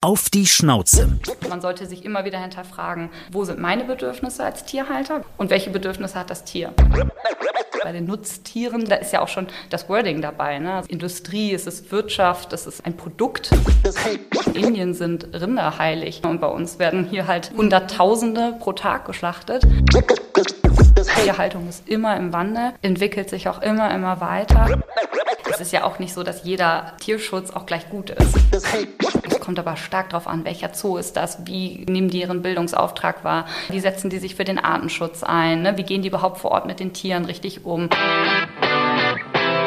Auf die Schnauze. Man sollte sich immer wieder hinterfragen, wo sind meine Bedürfnisse als Tierhalter und welche Bedürfnisse hat das Tier? Bei den Nutztieren, da ist ja auch schon das Wording dabei. Ne? Industrie, es ist Wirtschaft, es ist ein Produkt. In Indien sind Rinder heilig und bei uns werden hier halt Hunderttausende pro Tag geschlachtet. Tierhaltung ist immer im Wandel, entwickelt sich auch immer, immer weiter. Es ist ja auch nicht so, dass jeder Tierschutz auch gleich gut ist. Es kommt aber stark darauf an, welcher Zoo ist das, wie nehmen die ihren Bildungsauftrag wahr, wie setzen die sich für den Artenschutz ein, ne? wie gehen die überhaupt vor Ort mit den Tieren richtig um.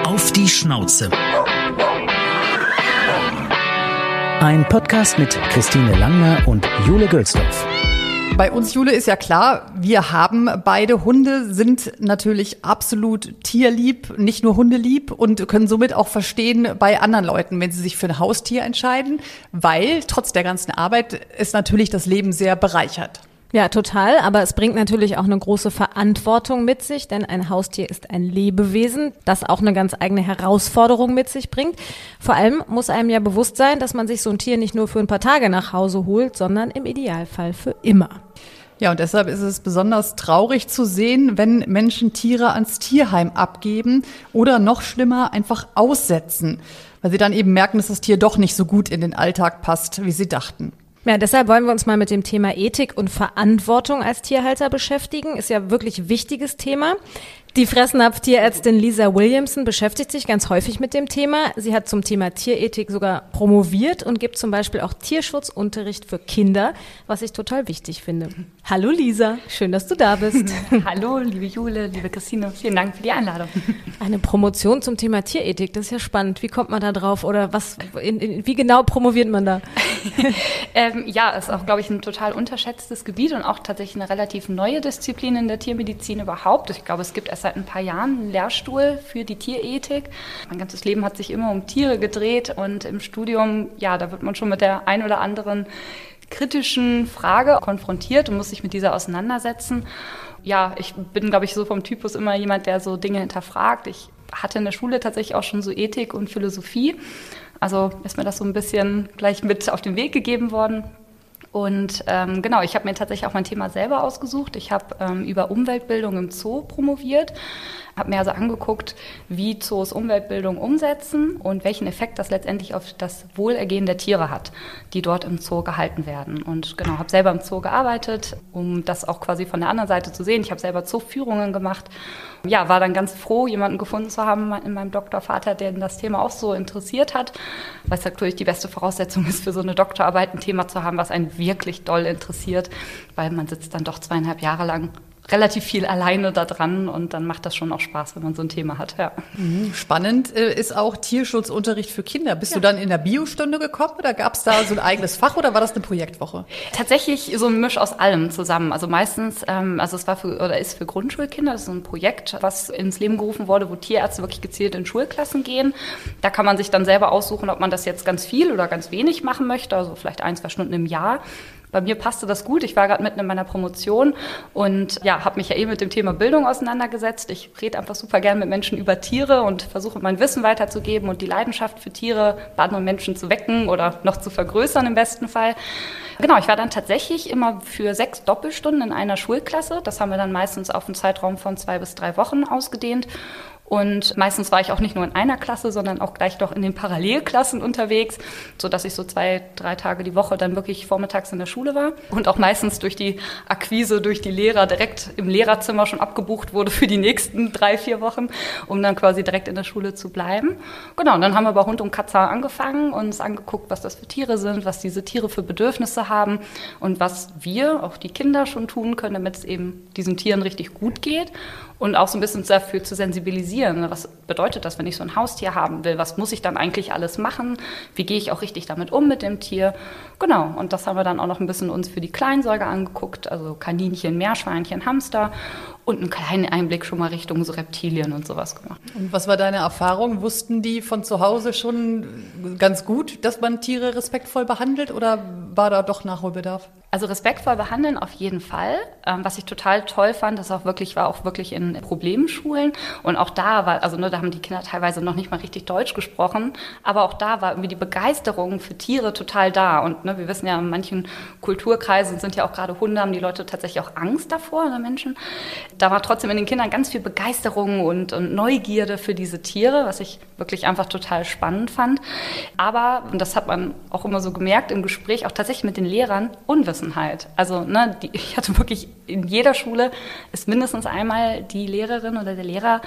Auf die Schnauze. Ein Podcast mit Christine Langner und Jule Gölsdorf. Bei uns, Jule, ist ja klar, wir haben beide Hunde, sind natürlich absolut tierlieb, nicht nur hundelieb und können somit auch verstehen bei anderen Leuten, wenn sie sich für ein Haustier entscheiden, weil trotz der ganzen Arbeit es natürlich das Leben sehr bereichert. Ja, total. Aber es bringt natürlich auch eine große Verantwortung mit sich, denn ein Haustier ist ein Lebewesen, das auch eine ganz eigene Herausforderung mit sich bringt. Vor allem muss einem ja bewusst sein, dass man sich so ein Tier nicht nur für ein paar Tage nach Hause holt, sondern im Idealfall für immer. Ja, und deshalb ist es besonders traurig zu sehen, wenn Menschen Tiere ans Tierheim abgeben oder noch schlimmer einfach aussetzen, weil sie dann eben merken, dass das Tier doch nicht so gut in den Alltag passt, wie sie dachten. Ja, deshalb wollen wir uns mal mit dem Thema Ethik und Verantwortung als Tierhalter beschäftigen. Ist ja wirklich wichtiges Thema. Die Fressnapftierärztin Lisa Williamson beschäftigt sich ganz häufig mit dem Thema. Sie hat zum Thema Tierethik sogar promoviert und gibt zum Beispiel auch Tierschutzunterricht für Kinder, was ich total wichtig finde. Hallo Lisa, schön, dass du da bist. Hallo, liebe Jule, liebe Christine, vielen Dank für die Einladung. Eine Promotion zum Thema Tierethik, das ist ja spannend. Wie kommt man da drauf oder was? In, in, wie genau promoviert man da? ähm, ja, ist auch, glaube ich, ein total unterschätztes Gebiet und auch tatsächlich eine relativ neue Disziplin in der Tiermedizin überhaupt. Ich glaube, es gibt erst seit ein paar Jahren einen Lehrstuhl für die Tierethik. Mein ganzes Leben hat sich immer um Tiere gedreht und im Studium, ja, da wird man schon mit der ein oder anderen kritischen Frage konfrontiert und muss sich mit dieser auseinandersetzen. Ja, ich bin, glaube ich, so vom Typus immer jemand, der so Dinge hinterfragt. Ich hatte in der Schule tatsächlich auch schon so Ethik und Philosophie. Also ist mir das so ein bisschen gleich mit auf den Weg gegeben worden. Und ähm, genau, ich habe mir tatsächlich auch mein Thema selber ausgesucht. Ich habe ähm, über Umweltbildung im Zoo promoviert habe mir also angeguckt, wie Zoos Umweltbildung umsetzen und welchen Effekt das letztendlich auf das Wohlergehen der Tiere hat, die dort im Zoo gehalten werden. Und genau, habe selber im Zoo gearbeitet, um das auch quasi von der anderen Seite zu sehen. Ich habe selber Zooführungen gemacht. Ja, war dann ganz froh, jemanden gefunden zu haben in meinem Doktorvater, der das Thema auch so interessiert hat, es natürlich die beste Voraussetzung ist, für so eine Doktorarbeit ein Thema zu haben, was einen wirklich doll interessiert, weil man sitzt dann doch zweieinhalb Jahre lang relativ viel alleine da dran und dann macht das schon auch Spaß, wenn man so ein Thema hat. Ja. Mhm. Spannend äh, ist auch Tierschutzunterricht für Kinder. Bist ja. du dann in der Biostunde gekommen oder gab es da so ein eigenes Fach oder war das eine Projektwoche? Tatsächlich so ein Misch aus allem zusammen. Also meistens, ähm, also es war für oder ist für Grundschulkinder, das ist so ein Projekt, was ins Leben gerufen wurde, wo Tierärzte wirklich gezielt in Schulklassen gehen. Da kann man sich dann selber aussuchen, ob man das jetzt ganz viel oder ganz wenig machen möchte, also vielleicht ein, zwei Stunden im Jahr. Bei mir passte das gut. Ich war gerade mitten in meiner Promotion und ja, habe mich ja eben mit dem Thema Bildung auseinandergesetzt. Ich rede einfach super gern mit Menschen über Tiere und versuche mein Wissen weiterzugeben und die Leidenschaft für Tiere bei anderen Menschen zu wecken oder noch zu vergrößern im besten Fall. Genau, ich war dann tatsächlich immer für sechs Doppelstunden in einer Schulklasse. Das haben wir dann meistens auf einen Zeitraum von zwei bis drei Wochen ausgedehnt. Und meistens war ich auch nicht nur in einer Klasse, sondern auch gleich doch in den Parallelklassen unterwegs, so dass ich so zwei, drei Tage die Woche dann wirklich vormittags in der Schule war und auch meistens durch die Akquise, durch die Lehrer direkt im Lehrerzimmer schon abgebucht wurde für die nächsten drei, vier Wochen, um dann quasi direkt in der Schule zu bleiben. Genau, und dann haben wir bei Hund und Katze angefangen und uns angeguckt, was das für Tiere sind, was diese Tiere für Bedürfnisse haben und was wir, auch die Kinder schon tun können, damit es eben diesen Tieren richtig gut geht und auch so ein bisschen dafür zu sensibilisieren. Was bedeutet das, wenn ich so ein Haustier haben will? Was muss ich dann eigentlich alles machen? Wie gehe ich auch richtig damit um mit dem Tier? Genau, und das haben wir dann auch noch ein bisschen uns für die Kleinsäuger angeguckt, also Kaninchen, Meerschweinchen, Hamster und einen kleinen Einblick schon mal Richtung so Reptilien und sowas gemacht. Und was war deine Erfahrung? Wussten die von zu Hause schon ganz gut, dass man Tiere respektvoll behandelt oder war da doch Nachholbedarf? Also respektvoll behandeln auf jeden Fall. Ähm, was ich total toll fand, das auch wirklich war auch wirklich in Problemschulen und auch da war, also ne, da haben die Kinder teilweise noch nicht mal richtig Deutsch gesprochen, aber auch da war irgendwie die Begeisterung für Tiere total da und ne, wir wissen ja in manchen Kulturkreisen sind ja auch gerade Hunde haben die Leute tatsächlich auch Angst davor, ne, Menschen. Da war trotzdem in den Kindern ganz viel Begeisterung und, und Neugierde für diese Tiere, was ich wirklich einfach total spannend fand. Aber und das hat man auch immer so gemerkt im Gespräch, auch tatsächlich mit den Lehrern Unwissen Unwissenheit. Also ne, die, ich hatte wirklich in jeder Schule ist mindestens einmal die Lehrerin oder der Lehrer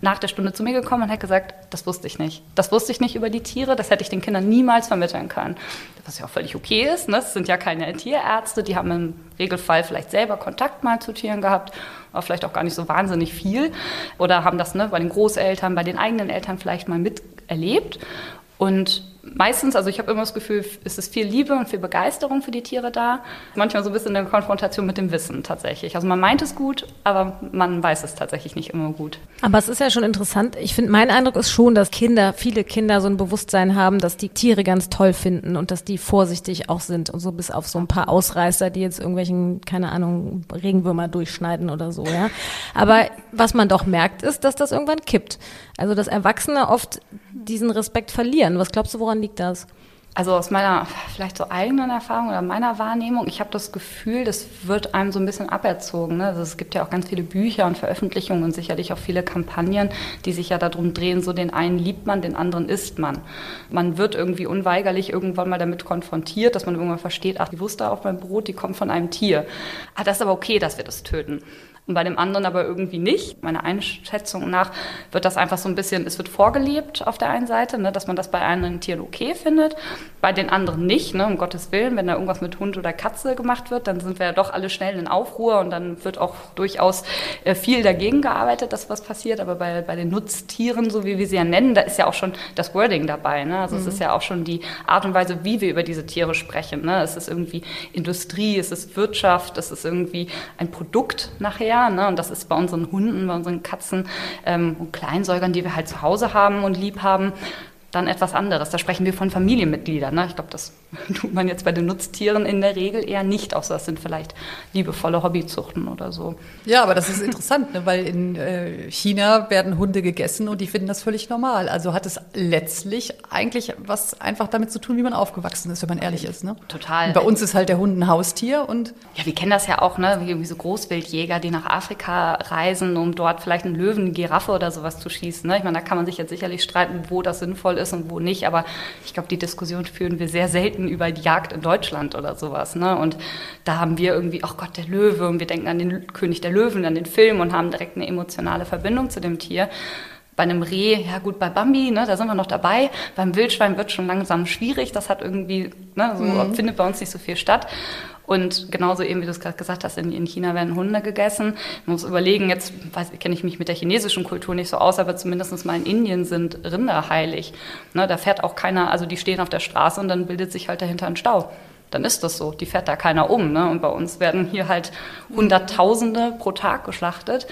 nach der Stunde zu mir gekommen und hat gesagt, das wusste ich nicht. Das wusste ich nicht über die Tiere, das hätte ich den Kindern niemals vermitteln können. Was ja auch völlig okay ist. Ne? Das sind ja keine Tierärzte, die haben im Regelfall vielleicht selber Kontakt mal zu Tieren gehabt, aber vielleicht auch gar nicht so wahnsinnig viel. Oder haben das ne, bei den Großeltern, bei den eigenen Eltern vielleicht mal miterlebt. Und meistens, also ich habe immer das Gefühl, es ist viel Liebe und viel Begeisterung für die Tiere da. Manchmal so ein bisschen eine Konfrontation mit dem Wissen tatsächlich. Also man meint es gut, aber man weiß es tatsächlich nicht immer gut. Aber es ist ja schon interessant. Ich finde, mein Eindruck ist schon, dass Kinder, viele Kinder so ein Bewusstsein haben, dass die Tiere ganz toll finden und dass die vorsichtig auch sind und so bis auf so ein paar Ausreißer, die jetzt irgendwelchen, keine Ahnung, Regenwürmer durchschneiden oder so, ja. Aber was man doch merkt, ist, dass das irgendwann kippt. Also, dass Erwachsene oft diesen Respekt verlieren. Was glaubst du, woran liegt das? Also aus meiner vielleicht so eigenen Erfahrung oder meiner Wahrnehmung, ich habe das Gefühl, das wird einem so ein bisschen aberzogen. Ne? Also es gibt ja auch ganz viele Bücher und Veröffentlichungen und sicherlich auch viele Kampagnen, die sich ja darum drehen, so den einen liebt man, den anderen isst man. Man wird irgendwie unweigerlich irgendwann mal damit konfrontiert, dass man irgendwann versteht, ach, die Wurst auf meinem Brot, die kommt von einem Tier. Ah, das ist aber okay, dass wir das töten und bei dem anderen aber irgendwie nicht. Meiner Einschätzung nach wird das einfach so ein bisschen, es wird vorgelebt auf der einen Seite, ne, dass man das bei einigen Tieren okay findet, bei den anderen nicht, ne, um Gottes Willen. Wenn da irgendwas mit Hund oder Katze gemacht wird, dann sind wir ja doch alle schnell in Aufruhr und dann wird auch durchaus äh, viel dagegen gearbeitet, dass was passiert. Aber bei, bei den Nutztieren, so wie wir sie ja nennen, da ist ja auch schon das Wording dabei. Ne? Also mhm. es ist ja auch schon die Art und Weise, wie wir über diese Tiere sprechen. Ne? Es ist irgendwie Industrie, es ist Wirtschaft, es ist irgendwie ein Produkt nachher her. Ne? Und das ist bei unseren Hunden, bei unseren Katzen ähm, und Kleinsäugern, die wir halt zu Hause haben und lieb haben, dann etwas anderes. Da sprechen wir von Familienmitgliedern. Ne? Ich glaube, das tut man jetzt bei den Nutztieren in der Regel eher nicht, außer das sind vielleicht liebevolle Hobbyzuchten oder so. Ja, aber das ist interessant, ne? weil in äh, China werden Hunde gegessen und die finden das völlig normal. Also hat es letztlich eigentlich was einfach damit zu tun, wie man aufgewachsen ist, wenn man ehrlich ist. Ne? Total. Und bei uns ist halt der Hund ein Haustier und ja, wir kennen das ja auch, ne? wie irgendwie so Großwildjäger, die nach Afrika reisen, um dort vielleicht einen Löwen, eine Giraffe oder sowas zu schießen. Ne? Ich meine, da kann man sich jetzt sicherlich streiten, wo das sinnvoll ist und wo nicht, aber ich glaube, die Diskussion führen wir sehr selten über die Jagd in Deutschland oder sowas. Ne? Und da haben wir irgendwie, ach Gott, der Löwe, und wir denken an den König der Löwen, an den Film und haben direkt eine emotionale Verbindung zu dem Tier. Bei einem Reh, ja gut, bei Bambi, ne, da sind wir noch dabei. Beim Wildschwein wird schon langsam schwierig. Das hat irgendwie, ne, so mhm. findet bei uns nicht so viel statt. Und genauso eben, wie du es gerade gesagt hast, in, in, China werden Hunde gegessen. Man muss überlegen, jetzt kenne ich mich mit der chinesischen Kultur nicht so aus, aber zumindest mal in Indien sind Rinder heilig. Ne, da fährt auch keiner, also die stehen auf der Straße und dann bildet sich halt dahinter ein Stau dann ist das so. Die fährt da keiner um. Ne? Und bei uns werden hier halt Hunderttausende pro Tag geschlachtet.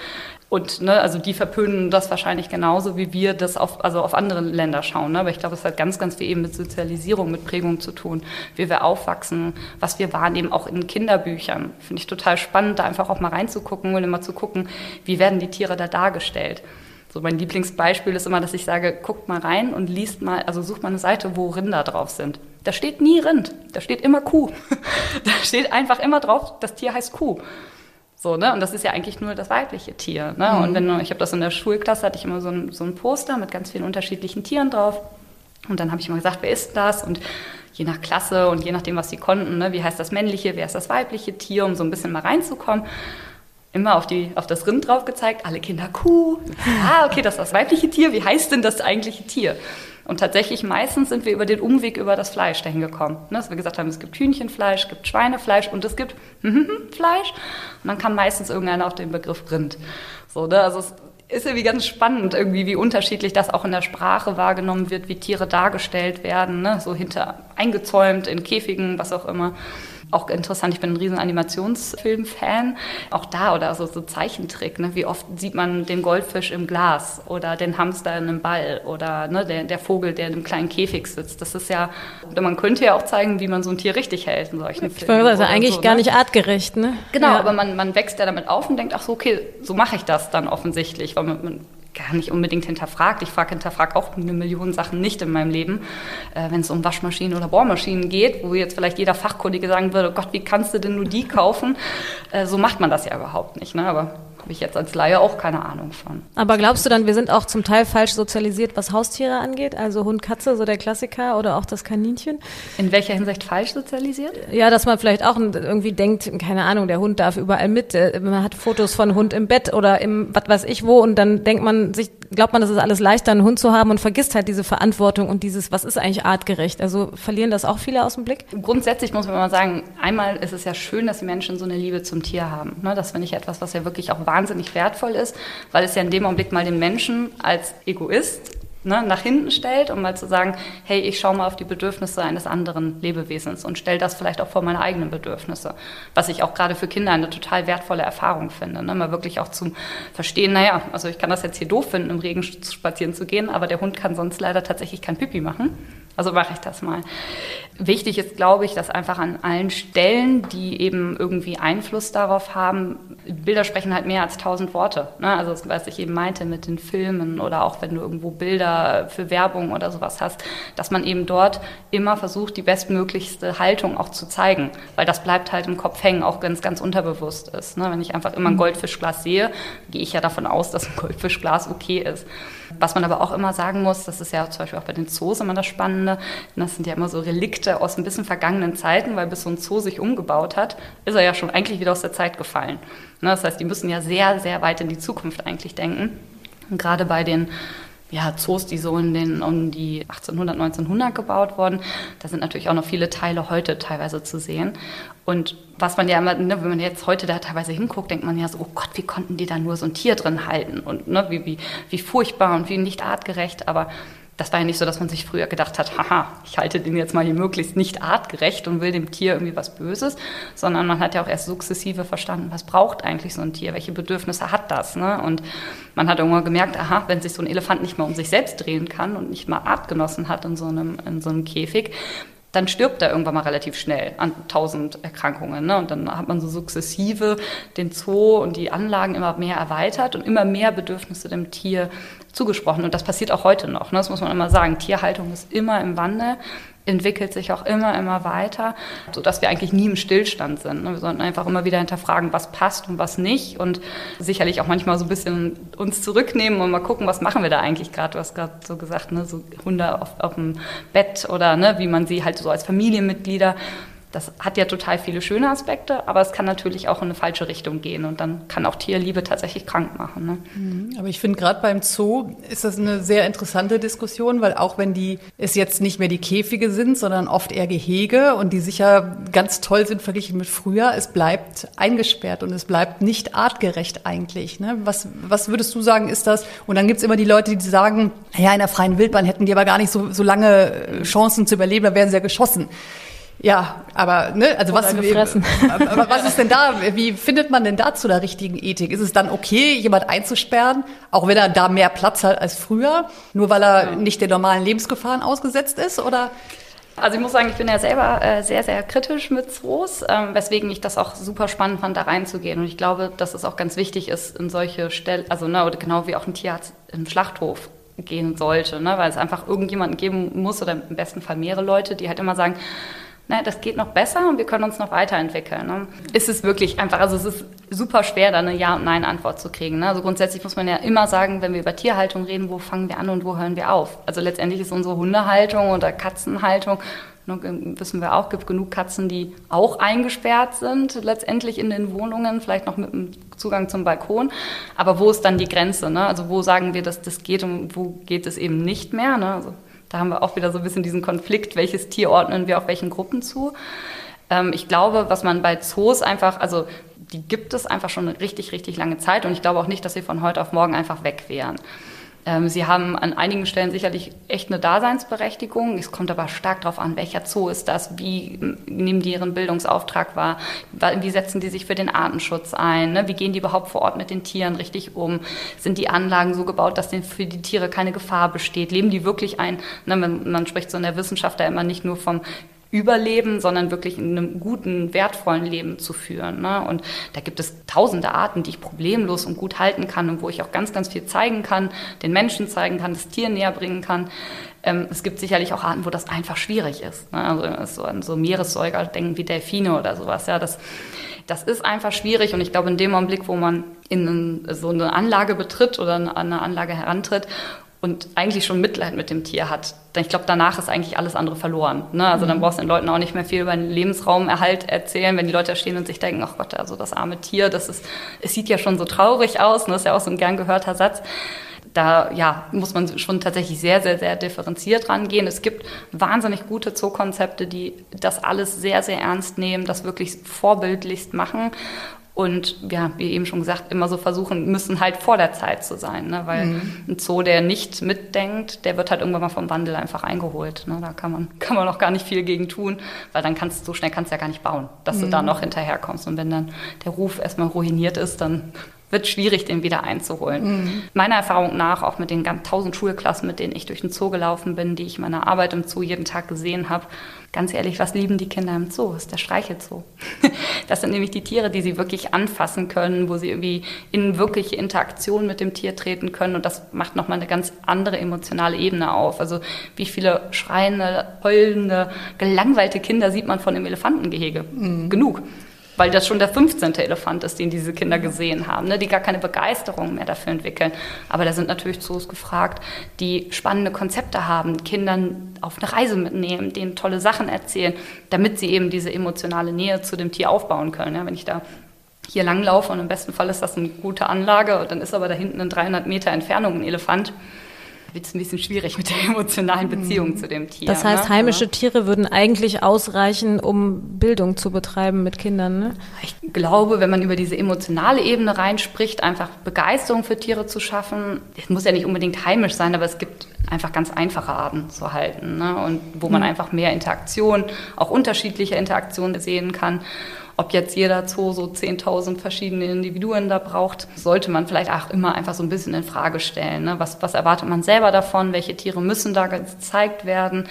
Und ne, also die verpönen das wahrscheinlich genauso, wie wir das auf, also auf andere Länder schauen. Ne? Aber ich glaube, es hat ganz, ganz viel eben mit Sozialisierung, mit Prägung zu tun, wie wir aufwachsen, was wir wahrnehmen, auch in Kinderbüchern. Finde ich total spannend, da einfach auch mal reinzugucken und immer zu gucken, wie werden die Tiere da dargestellt. So mein Lieblingsbeispiel ist immer, dass ich sage, guckt mal rein und liest mal, also sucht mal eine Seite, wo Rinder drauf sind. Da steht nie Rind, da steht immer Kuh. da steht einfach immer drauf, das Tier heißt Kuh. So, ne? Und das ist ja eigentlich nur das weibliche Tier. Ne? Mhm. Und wenn ich habe das in der Schulklasse, hatte ich immer so ein, so ein Poster mit ganz vielen unterschiedlichen Tieren drauf. Und dann habe ich mal gesagt, wer ist das? Und je nach Klasse und je nachdem, was sie konnten, ne? wie heißt das männliche, wer ist das weibliche Tier, um so ein bisschen mal reinzukommen. Immer auf, die, auf das Rind drauf gezeigt, alle Kinder Kuh. Ah, okay, das ist das weibliche Tier. Wie heißt denn das eigentliche Tier? Und tatsächlich meistens sind wir über den Umweg über das Fleisch dahin gekommen. Ne, dass wir gesagt haben, es gibt Hühnchenfleisch, es gibt Schweinefleisch und es gibt Fleisch. Und dann kam meistens irgendeiner auf den Begriff Rind. So, ne? Also es, ist irgendwie ganz spannend, irgendwie, wie unterschiedlich das auch in der Sprache wahrgenommen wird, wie Tiere dargestellt werden, ne? so hinter eingezäumt in Käfigen, was auch immer auch interessant, ich bin ein riesen Animationsfilm-Fan. Auch da oder so, so Zeichentrick, ne? wie oft sieht man den Goldfisch im Glas oder den Hamster in einem Ball oder ne, der, der Vogel, der in einem kleinen Käfig sitzt. Das ist ja, man könnte ja auch zeigen, wie man so ein Tier richtig hält in solchen ich Filmen. Also eigentlich so, gar ne? nicht artgerecht, ne? Genau, ja. aber man, man wächst ja damit auf und denkt, ach so, okay, so mache ich das dann offensichtlich, weil man, man gar nicht unbedingt hinterfragt. Ich frage hinterfrage auch eine Million Sachen nicht in meinem Leben, äh, wenn es um Waschmaschinen oder Bohrmaschinen geht, wo jetzt vielleicht jeder Fachkollege sagen würde, oh Gott, wie kannst du denn nur die kaufen? Äh, so macht man das ja überhaupt nicht. Ne? Aber habe ich jetzt als Laie auch keine Ahnung von. Aber glaubst du dann, wir sind auch zum Teil falsch sozialisiert, was Haustiere angeht? Also Hund, Katze, so der Klassiker oder auch das Kaninchen? In welcher Hinsicht falsch sozialisiert? Ja, dass man vielleicht auch irgendwie denkt, keine Ahnung, der Hund darf überall mit. Äh, man hat Fotos von Hund im Bett oder im was weiß ich wo und dann denkt man sich, glaubt man, es ist alles leichter, einen Hund zu haben und vergisst halt diese Verantwortung und dieses, was ist eigentlich artgerecht? Also verlieren das auch viele aus dem Blick? Grundsätzlich muss man mal sagen, einmal ist es ja schön, dass die Menschen so eine Liebe zum Tier haben. Ne? Das finde ich etwas, was ja wirklich auch wahnsinnig wertvoll ist, weil es ja in dem Augenblick mal den Menschen als Egoist ne, nach hinten stellt, um mal zu sagen, hey, ich schaue mal auf die Bedürfnisse eines anderen Lebewesens und stelle das vielleicht auch vor meine eigenen Bedürfnisse. Was ich auch gerade für Kinder eine total wertvolle Erfahrung finde. Ne? Mal wirklich auch zum Verstehen, naja, also ich kann das jetzt hier doof finden, im Regen spazieren zu gehen, aber der Hund kann sonst leider tatsächlich kein Pipi machen. Also mache ich das mal. Wichtig ist, glaube ich, dass einfach an allen Stellen, die eben irgendwie Einfluss darauf haben, Bilder sprechen halt mehr als tausend Worte. Ne? Also was ich eben meinte mit den Filmen oder auch wenn du irgendwo Bilder für Werbung oder sowas hast, dass man eben dort immer versucht, die bestmöglichste Haltung auch zu zeigen, weil das bleibt halt im Kopf hängen, auch wenn es ganz unterbewusst ist. Ne? Wenn ich einfach immer ein mhm. Goldfischglas sehe, gehe ich ja davon aus, dass ein Goldfischglas okay ist. Was man aber auch immer sagen muss, das ist ja zum Beispiel auch bei den Zoos immer das Spannende, das sind ja immer so Relikte aus ein bisschen vergangenen Zeiten, weil bis so ein Zoo sich umgebaut hat, ist er ja schon eigentlich wieder aus der Zeit gefallen. Ne, das heißt, die müssen ja sehr, sehr weit in die Zukunft eigentlich denken. Und gerade bei den ja, Zoos, die so in den, um die 1800, 1900 gebaut wurden. Da sind natürlich auch noch viele Teile heute teilweise zu sehen. Und was man ja immer, ne, wenn man jetzt heute da teilweise hinguckt, denkt man ja so, oh Gott, wie konnten die da nur so ein Tier drin halten? Und ne, wie, wie, wie furchtbar und wie nicht artgerecht. Aber das war ja nicht so, dass man sich früher gedacht hat, haha, ich halte den jetzt mal hier möglichst nicht artgerecht und will dem Tier irgendwie was Böses, sondern man hat ja auch erst sukzessive verstanden, was braucht eigentlich so ein Tier, welche Bedürfnisse hat das. Ne? Und man hat irgendwann gemerkt, aha, wenn sich so ein Elefant nicht mehr um sich selbst drehen kann und nicht mal Artgenossen hat in so einem, in so einem Käfig, dann stirbt er irgendwann mal relativ schnell an tausend Erkrankungen. Ne? Und dann hat man so sukzessive den Zoo und die Anlagen immer mehr erweitert und immer mehr Bedürfnisse dem Tier zugesprochen. Und das passiert auch heute noch. Ne? Das muss man immer sagen. Tierhaltung ist immer im Wandel entwickelt sich auch immer, immer weiter, sodass wir eigentlich nie im Stillstand sind. Ne? Wir sollten einfach immer wieder hinterfragen, was passt und was nicht und sicherlich auch manchmal so ein bisschen uns zurücknehmen und mal gucken, was machen wir da eigentlich gerade. Du hast gerade so gesagt, ne? so Hunde auf, auf dem Bett oder ne? wie man sie halt so als Familienmitglieder das hat ja total viele schöne Aspekte, aber es kann natürlich auch in eine falsche Richtung gehen und dann kann auch Tierliebe tatsächlich krank machen. Ne? Mhm. Aber ich finde gerade beim Zoo ist das eine sehr interessante Diskussion, weil auch wenn die es jetzt nicht mehr die Käfige sind, sondern oft eher Gehege und die sicher ganz toll sind verglichen mit früher, es bleibt eingesperrt und es bleibt nicht artgerecht eigentlich. Ne? Was, was würdest du sagen, ist das? Und dann gibt es immer die Leute, die sagen, ja, in der freien Wildbahn hätten die aber gar nicht so, so lange Chancen zu überleben, da wären sie ja geschossen. Ja, aber ne, also was, gefressen. aber was ist denn da? Wie findet man denn da zu der richtigen Ethik? Ist es dann okay, jemand einzusperren, auch wenn er da mehr Platz hat als früher, nur weil er ja. nicht den normalen Lebensgefahren ausgesetzt ist, oder? Also ich muss sagen, ich bin ja selber äh, sehr, sehr kritisch mit Zoos, ähm, weswegen ich das auch super spannend fand, da reinzugehen. Und ich glaube, dass es auch ganz wichtig ist, in solche Stellen, also ne, oder genau wie auch ein Tierarzt im Schlachthof gehen sollte, ne, weil es einfach irgendjemanden geben muss oder im besten Fall mehrere Leute, die halt immer sagen, ne, das geht noch besser und wir können uns noch weiterentwickeln. Ne? Ist es wirklich einfach, also es ist super schwer, da eine Ja- und Nein-Antwort zu kriegen. Ne? Also grundsätzlich muss man ja immer sagen, wenn wir über Tierhaltung reden, wo fangen wir an und wo hören wir auf? Also letztendlich ist unsere Hundehaltung oder Katzenhaltung ne, wissen wir auch, gibt genug Katzen, die auch eingesperrt sind, letztendlich in den Wohnungen, vielleicht noch mit dem Zugang zum Balkon. Aber wo ist dann die Grenze? Ne? Also wo sagen wir, dass das geht und wo geht es eben nicht mehr? Ne? Also da haben wir auch wieder so ein bisschen diesen Konflikt, welches Tier ordnen wir auch welchen Gruppen zu. Ähm, ich glaube, was man bei Zoos einfach, also die gibt es einfach schon eine richtig, richtig lange Zeit und ich glaube auch nicht, dass sie von heute auf morgen einfach weg wären. Ähm, sie haben an einigen Stellen sicherlich echt eine Daseinsberechtigung. Es kommt aber stark darauf an, welcher Zoo ist das, wie nehmen die ihren Bildungsauftrag wahr, wie setzen die sich für den Artenschutz ein, ne? wie gehen die überhaupt vor Ort mit den Tieren richtig um, sind die Anlagen so gebaut, dass für die Tiere keine Gefahr besteht, leben die wirklich ein, ne? man, man spricht so in der Wissenschaft da immer nicht nur vom überleben, sondern wirklich in einem guten, wertvollen Leben zu führen. Ne? Und da gibt es tausende Arten, die ich problemlos und gut halten kann und wo ich auch ganz, ganz viel zeigen kann, den Menschen zeigen kann, das Tier näher bringen kann. Ähm, es gibt sicherlich auch Arten, wo das einfach schwierig ist. Ne? Also so an so Meeressäuger denken wie Delfine oder sowas. Ja, das, das ist einfach schwierig und ich glaube, in dem Augenblick, wo man in so eine Anlage betritt oder an eine Anlage herantritt und eigentlich schon Mitleid mit dem Tier hat, ich glaube, danach ist eigentlich alles andere verloren. Ne? Also dann mhm. brauchst du den Leuten auch nicht mehr viel über den Lebensraumerhalt erzählen, wenn die Leute da stehen und sich denken, ach Gott, also das arme Tier, das ist, es sieht ja schon so traurig aus, ne? das ist ja auch so ein gern gehörter Satz. Da ja, muss man schon tatsächlich sehr, sehr, sehr differenziert rangehen. Es gibt wahnsinnig gute Zookonzepte, die das alles sehr, sehr ernst nehmen, das wirklich vorbildlichst machen und ja, wie eben schon gesagt, immer so versuchen müssen, halt vor der Zeit zu sein. Ne? Weil mhm. ein Zoo, der nicht mitdenkt, der wird halt irgendwann mal vom Wandel einfach eingeholt. Ne? Da kann man, kann man auch gar nicht viel gegen tun, weil dann kannst du, so schnell kannst du ja gar nicht bauen, dass mhm. du da noch hinterherkommst. Und wenn dann der Ruf erstmal ruiniert ist, dann wird schwierig, den wieder einzuholen. Mhm. Meiner Erfahrung nach, auch mit den ganz tausend Schulklassen, mit denen ich durch den Zoo gelaufen bin, die ich in meiner Arbeit im Zoo jeden Tag gesehen habe, ganz ehrlich, was lieben die Kinder im Zoo? Das ist der Streichelzoo. Das sind nämlich die Tiere, die sie wirklich anfassen können, wo sie irgendwie in wirkliche Interaktion mit dem Tier treten können. Und das macht nochmal eine ganz andere emotionale Ebene auf. Also wie viele schreiende, heulende, gelangweilte Kinder sieht man von dem Elefantengehege? Mhm. Genug weil das schon der 15. Elefant ist, den diese Kinder gesehen haben, ne, die gar keine Begeisterung mehr dafür entwickeln. Aber da sind natürlich Zoos gefragt, die spannende Konzepte haben, Kindern auf eine Reise mitnehmen, denen tolle Sachen erzählen, damit sie eben diese emotionale Nähe zu dem Tier aufbauen können. Ja, wenn ich da hier langlaufe und im besten Fall ist das eine gute Anlage, dann ist aber da hinten in 300 Meter Entfernung ein Elefant, wird es ein bisschen schwierig mit der emotionalen Beziehung mhm. zu dem Tier. Das heißt, ne? heimische Tiere würden eigentlich ausreichen, um Bildung zu betreiben mit Kindern. Ne? Ich glaube, wenn man über diese emotionale Ebene reinspricht, einfach Begeisterung für Tiere zu schaffen, es muss ja nicht unbedingt heimisch sein, aber es gibt einfach ganz einfache Arten zu halten ne? und wo man mhm. einfach mehr Interaktion, auch unterschiedliche Interaktionen sehen kann. Ob jetzt jeder Zoo so 10.000 verschiedene Individuen da braucht, sollte man vielleicht auch immer einfach so ein bisschen in Frage stellen. Ne? Was, was erwartet man selber davon? Welche Tiere müssen da gezeigt werden?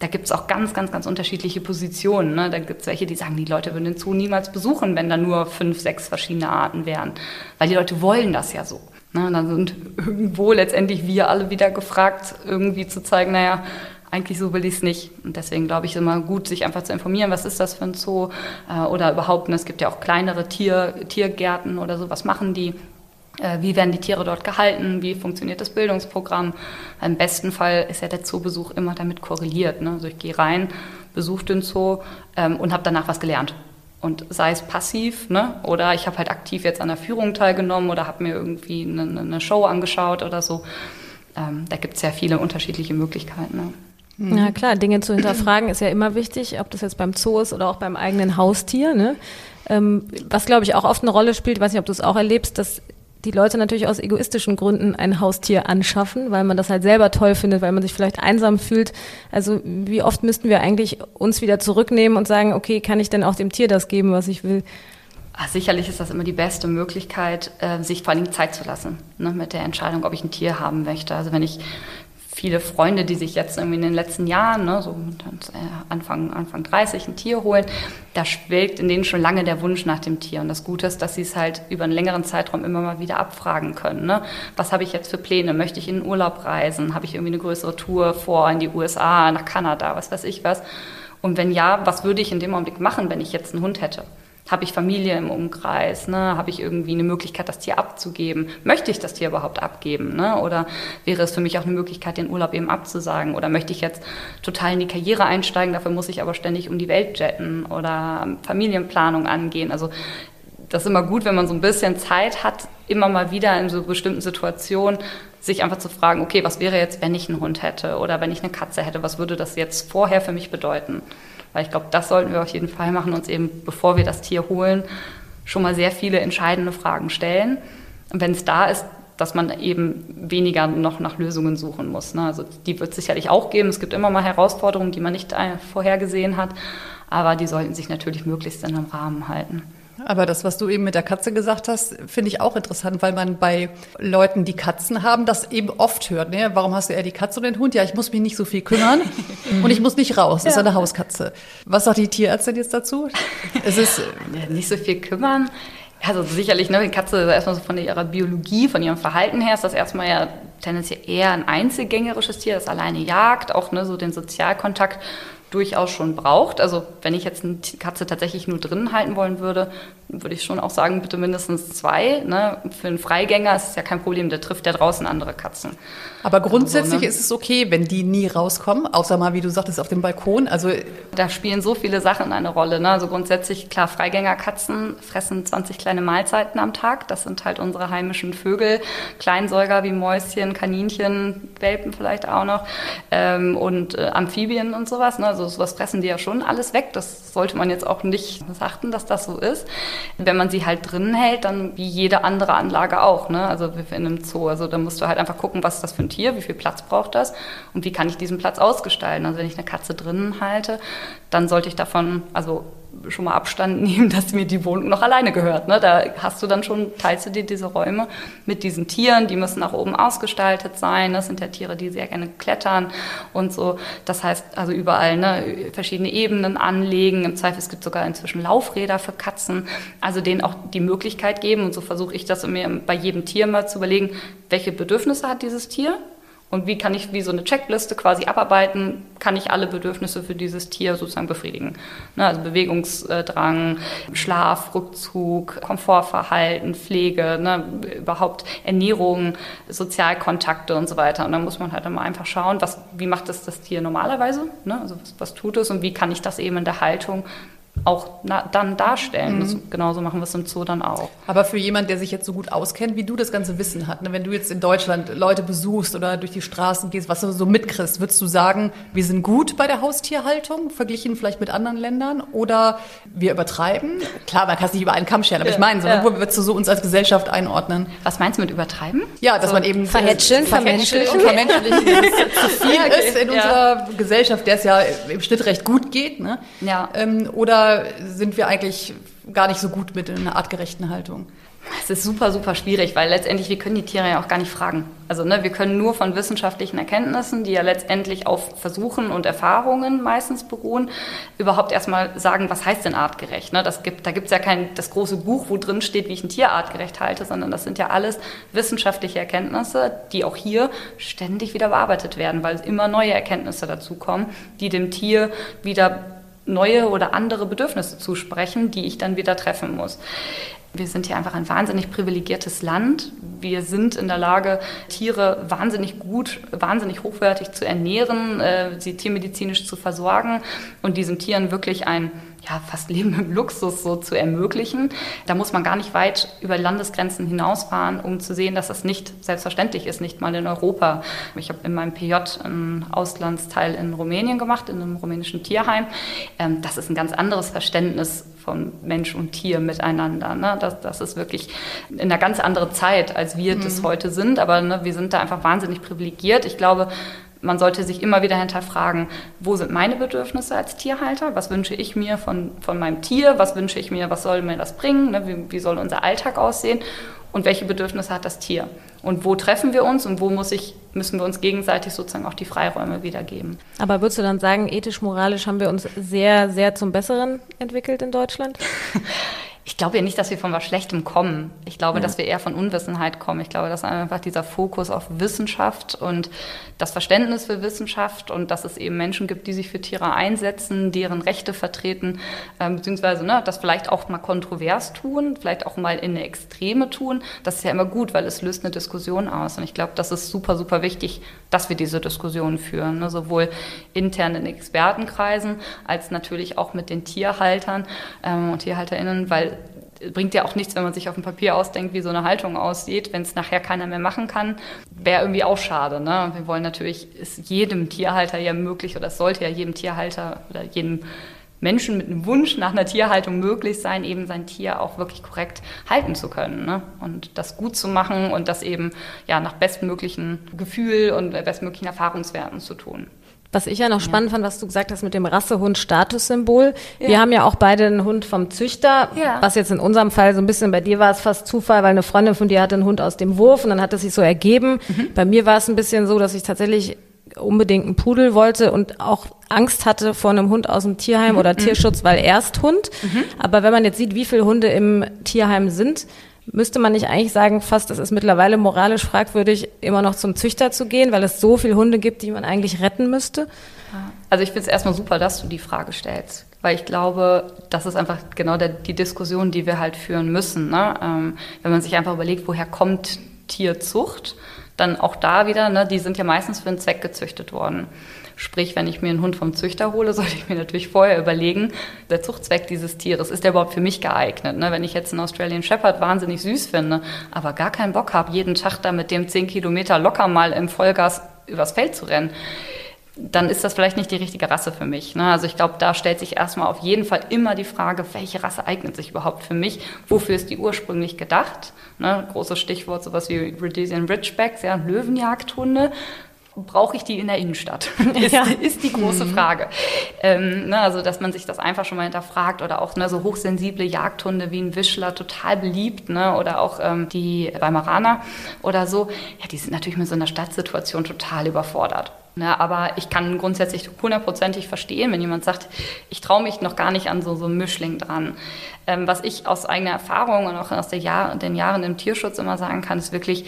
Da gibt es auch ganz, ganz, ganz unterschiedliche Positionen. Ne? Da gibt es welche, die sagen, die Leute würden den Zoo niemals besuchen, wenn da nur fünf, sechs verschiedene Arten wären. Weil die Leute wollen das ja so. Ne? Dann sind irgendwo letztendlich wir alle wieder gefragt, irgendwie zu zeigen, naja, eigentlich so will ich es nicht. Und deswegen glaube ich immer gut, sich einfach zu informieren, was ist das für ein Zoo äh, oder überhaupt, es gibt ja auch kleinere Tier, Tiergärten oder so, was machen die? Äh, wie werden die Tiere dort gehalten? Wie funktioniert das Bildungsprogramm? Im besten Fall ist ja der Zoobesuch immer damit korreliert. Ne? Also ich gehe rein, besuche den Zoo ähm, und habe danach was gelernt. Und sei es passiv, ne? oder ich habe halt aktiv jetzt an der Führung teilgenommen oder habe mir irgendwie eine, eine, Show angeschaut oder so. Ähm, da gibt es ja viele unterschiedliche Möglichkeiten. Ne? Mhm. Ja klar, Dinge zu hinterfragen ist ja immer wichtig, ob das jetzt beim Zoo ist oder auch beim eigenen Haustier. Ne? Ähm, was glaube ich auch oft eine Rolle spielt, weiß nicht, ob du es auch erlebst, dass die Leute natürlich aus egoistischen Gründen ein Haustier anschaffen, weil man das halt selber toll findet, weil man sich vielleicht einsam fühlt. Also wie oft müssten wir eigentlich uns wieder zurücknehmen und sagen, okay, kann ich denn auch dem Tier das geben, was ich will? Ach, sicherlich ist das immer die beste Möglichkeit, äh, sich vor allem Zeit zu lassen ne, mit der Entscheidung, ob ich ein Tier haben möchte. Also wenn ich viele Freunde, die sich jetzt irgendwie in den letzten Jahren, ne, so äh, Anfang, Anfang 30 ein Tier holen, da schwelgt in denen schon lange der Wunsch nach dem Tier. Und das Gute ist, dass sie es halt über einen längeren Zeitraum immer mal wieder abfragen können. Ne? Was habe ich jetzt für Pläne? Möchte ich in den Urlaub reisen? Habe ich irgendwie eine größere Tour vor in die USA, nach Kanada, was weiß ich was? Und wenn ja, was würde ich in dem Augenblick machen, wenn ich jetzt einen Hund hätte? Habe ich Familie im Umkreis? Ne? Habe ich irgendwie eine Möglichkeit, das Tier abzugeben? Möchte ich das Tier überhaupt abgeben? Ne? Oder wäre es für mich auch eine Möglichkeit, den Urlaub eben abzusagen? Oder möchte ich jetzt total in die Karriere einsteigen? Dafür muss ich aber ständig um die Welt jetten oder Familienplanung angehen. Also das ist immer gut, wenn man so ein bisschen Zeit hat, immer mal wieder in so bestimmten Situationen sich einfach zu fragen, okay, was wäre jetzt, wenn ich einen Hund hätte oder wenn ich eine Katze hätte? Was würde das jetzt vorher für mich bedeuten? Weil ich glaube, das sollten wir auf jeden Fall machen, uns eben, bevor wir das Tier holen, schon mal sehr viele entscheidende Fragen stellen. Und wenn es da ist, dass man eben weniger noch nach Lösungen suchen muss. Ne? Also die wird es sicherlich auch geben. Es gibt immer mal Herausforderungen, die man nicht äh, vorhergesehen hat, aber die sollten sich natürlich möglichst in einem Rahmen halten. Aber das, was du eben mit der Katze gesagt hast, finde ich auch interessant, weil man bei Leuten, die Katzen haben, das eben oft hört. Ne? Warum hast du eher die Katze oder den Hund? Ja, ich muss mich nicht so viel kümmern und ich muss nicht raus. Das ist eine Hauskatze. Was sagt die Tierärztin jetzt dazu? Es ist ja, nicht so viel kümmern. Also sicherlich, ne, die Katze erstmal so von ihrer Biologie, von ihrem Verhalten her ist das erstmal ja tendenziell eher ein einzelgängerisches Tier, das alleine jagt, auch ne, so den Sozialkontakt durchaus schon braucht. Also wenn ich jetzt eine Katze tatsächlich nur drinnen halten wollen würde, würde ich schon auch sagen, bitte mindestens zwei. Ne? Für einen Freigänger ist es ja kein Problem, der trifft ja draußen andere Katzen. Aber grundsätzlich also, ne? ist es okay, wenn die nie rauskommen, außer mal, wie du sagtest, auf dem Balkon. Also da spielen so viele Sachen eine Rolle. Ne? Also grundsätzlich, klar, Freigängerkatzen fressen 20 kleine Mahlzeiten am Tag. Das sind halt unsere heimischen Vögel, Kleinsäuger wie Mäuschen, Kaninchen, Welpen vielleicht auch noch ähm, und äh, Amphibien und sowas. Ne? Also sowas fressen die ja schon alles weg. Das sollte man jetzt auch nicht achten, dass das so ist. Wenn man sie halt drinnen hält, dann wie jede andere Anlage auch. Ne? Also in einem Zoo. Also da musst du halt einfach gucken, was ist das für ein Tier, wie viel Platz braucht das und wie kann ich diesen Platz ausgestalten. Also wenn ich eine Katze drinnen halte, dann sollte ich davon, also schon mal Abstand nehmen, dass mir die Wohnung noch alleine gehört. Ne? Da hast du dann schon, teilst du dir diese Räume mit diesen Tieren, die müssen nach oben ausgestaltet sein. Das sind ja Tiere, die sehr gerne klettern und so. Das heißt also überall ne, verschiedene Ebenen anlegen. Im Zweifel es gibt sogar inzwischen Laufräder für Katzen. Also denen auch die Möglichkeit geben. Und so versuche ich das mir bei jedem Tier mal zu überlegen, welche Bedürfnisse hat dieses Tier und wie kann ich wie so eine Checkliste quasi abarbeiten, kann ich alle Bedürfnisse für dieses Tier sozusagen befriedigen. Ne, also Bewegungsdrang, Schlaf, Rückzug, Komfortverhalten, Pflege, ne, überhaupt Ernährung, Sozialkontakte und so weiter. Und dann muss man halt immer einfach schauen, was, wie macht das das Tier normalerweise, ne, also was, was tut es und wie kann ich das eben in der Haltung auch na, dann darstellen. Mhm. Das, genauso machen wir es im Zoo dann auch. Aber für jemanden, der sich jetzt so gut auskennt, wie du das ganze Wissen hat, ne? wenn du jetzt in Deutschland Leute besuchst oder durch die Straßen gehst, was du so mitkriegst, würdest du sagen, wir sind gut bei der Haustierhaltung, verglichen vielleicht mit anderen Ländern oder wir übertreiben? Klar, man kann es nicht über einen Kamm scheren, aber ja, ich meine, so, ja. wo würdest du so uns als Gesellschaft einordnen? Was meinst du mit übertreiben? Ja, dass so man eben verhätscheln, vermenschlichen, vermenschlichen, zu viel ja, okay. ist in unserer Gesellschaft, der es ja im Schnitt recht gut geht. Ne? Ja. Ähm, oder sind wir eigentlich gar nicht so gut mit einer artgerechten Haltung? Es ist super, super schwierig, weil letztendlich wir können die Tiere ja auch gar nicht fragen. Also ne, wir können nur von wissenschaftlichen Erkenntnissen, die ja letztendlich auf Versuchen und Erfahrungen meistens beruhen, überhaupt erstmal sagen, was heißt denn artgerecht. Ne? Das gibt, da gibt es ja kein das große Buch, wo drin steht, wie ich ein Tier artgerecht halte, sondern das sind ja alles wissenschaftliche Erkenntnisse, die auch hier ständig wieder bearbeitet werden, weil immer neue Erkenntnisse dazukommen, die dem Tier wieder neue oder andere Bedürfnisse zusprechen, die ich dann wieder treffen muss. Wir sind hier einfach ein wahnsinnig privilegiertes Land. Wir sind in der Lage, Tiere wahnsinnig gut, wahnsinnig hochwertig zu ernähren, äh, sie tiermedizinisch zu versorgen und diesen Tieren wirklich ein ja, fast Leben im Luxus so zu ermöglichen. Da muss man gar nicht weit über Landesgrenzen hinausfahren, um zu sehen, dass das nicht selbstverständlich ist, nicht mal in Europa. Ich habe in meinem PJ einen Auslandsteil in Rumänien gemacht, in einem rumänischen Tierheim. Ähm, das ist ein ganz anderes Verständnis von Mensch und Tier miteinander. Ne? Das, das ist wirklich in einer ganz anderen Zeit, als wir mhm. das heute sind. Aber ne, wir sind da einfach wahnsinnig privilegiert. Ich glaube, man sollte sich immer wieder hinterfragen, wo sind meine Bedürfnisse als Tierhalter? Was wünsche ich mir von, von meinem Tier? Was wünsche ich mir, was soll mir das bringen? Ne? Wie, wie soll unser Alltag aussehen? Und welche Bedürfnisse hat das Tier? Und wo treffen wir uns und wo muss ich, müssen wir uns gegenseitig sozusagen auch die Freiräume wiedergeben? Aber würdest du dann sagen, ethisch, moralisch haben wir uns sehr, sehr zum Besseren entwickelt in Deutschland? Ich glaube ja nicht, dass wir von was Schlechtem kommen. Ich glaube, ja. dass wir eher von Unwissenheit kommen. Ich glaube, dass einfach dieser Fokus auf Wissenschaft und das Verständnis für Wissenschaft und dass es eben Menschen gibt, die sich für Tiere einsetzen, deren Rechte vertreten, äh, beziehungsweise ne, das vielleicht auch mal kontrovers tun, vielleicht auch mal in eine Extreme tun. Das ist ja immer gut, weil es löst eine Diskussion aus. Und ich glaube, das ist super, super wichtig, dass wir diese Diskussion führen, ne, sowohl intern in Expertenkreisen als natürlich auch mit den Tierhaltern ähm, und TierhalterInnen, weil bringt ja auch nichts, wenn man sich auf dem Papier ausdenkt, wie so eine Haltung aussieht, wenn es nachher keiner mehr machen kann, wäre irgendwie auch schade. Ne? Wir wollen natürlich, ist jedem Tierhalter ja möglich oder es sollte ja jedem Tierhalter oder jedem Menschen mit einem Wunsch nach einer Tierhaltung möglich sein, eben sein Tier auch wirklich korrekt halten zu können ne? und das gut zu machen und das eben ja nach bestmöglichen Gefühl und bestmöglichen Erfahrungswerten zu tun. Was ich ja noch spannend fand, was du gesagt hast mit dem Rassehund Statussymbol. Ja. Wir haben ja auch beide einen Hund vom Züchter, ja. was jetzt in unserem Fall so ein bisschen bei dir war es fast Zufall, weil eine Freundin von dir hatte einen Hund aus dem Wurf und dann hat es sich so ergeben. Mhm. Bei mir war es ein bisschen so, dass ich tatsächlich unbedingt einen Pudel wollte und auch Angst hatte vor einem Hund aus dem Tierheim mhm. oder Tierschutz, weil Ersthund. Mhm. Aber wenn man jetzt sieht, wie viele Hunde im Tierheim sind, müsste man nicht eigentlich sagen, fast es ist mittlerweile moralisch fragwürdig, immer noch zum Züchter zu gehen, weil es so viele Hunde gibt, die man eigentlich retten müsste? Also ich finde es erstmal super, dass du die Frage stellst, weil ich glaube, das ist einfach genau der, die Diskussion, die wir halt führen müssen. Ne? Ähm, wenn man sich einfach überlegt, woher kommt Tierzucht, dann auch da wieder, ne, die sind ja meistens für einen Zweck gezüchtet worden. Sprich, wenn ich mir einen Hund vom Züchter hole, sollte ich mir natürlich vorher überlegen, der Zuchtzweck dieses Tieres, ist der überhaupt für mich geeignet? Ne? Wenn ich jetzt einen Australian Shepherd wahnsinnig süß finde, aber gar keinen Bock habe, jeden Tag da mit dem 10 Kilometer locker mal im Vollgas übers Feld zu rennen, dann ist das vielleicht nicht die richtige Rasse für mich. Ne? Also ich glaube, da stellt sich erstmal auf jeden Fall immer die Frage, welche Rasse eignet sich überhaupt für mich? Wofür ist die ursprünglich gedacht? Ne? Großes Stichwort, sowas wie Rhodesian Ridgebacks, ja, Löwenjagdhunde brauche ich die in der Innenstadt? ist, ja. ist die große mhm. Frage. Ähm, ne, also, dass man sich das einfach schon mal hinterfragt oder auch ne, so hochsensible Jagdhunde wie ein Wischler, total beliebt, ne, oder auch ähm, die Weimaraner oder so, ja, die sind natürlich mit so einer Stadtsituation total überfordert. Ne, aber ich kann grundsätzlich hundertprozentig verstehen, wenn jemand sagt, ich traue mich noch gar nicht an so, so einem Mischling dran. Ähm, was ich aus eigener Erfahrung und auch aus Jahr, den Jahren im Tierschutz immer sagen kann, ist wirklich,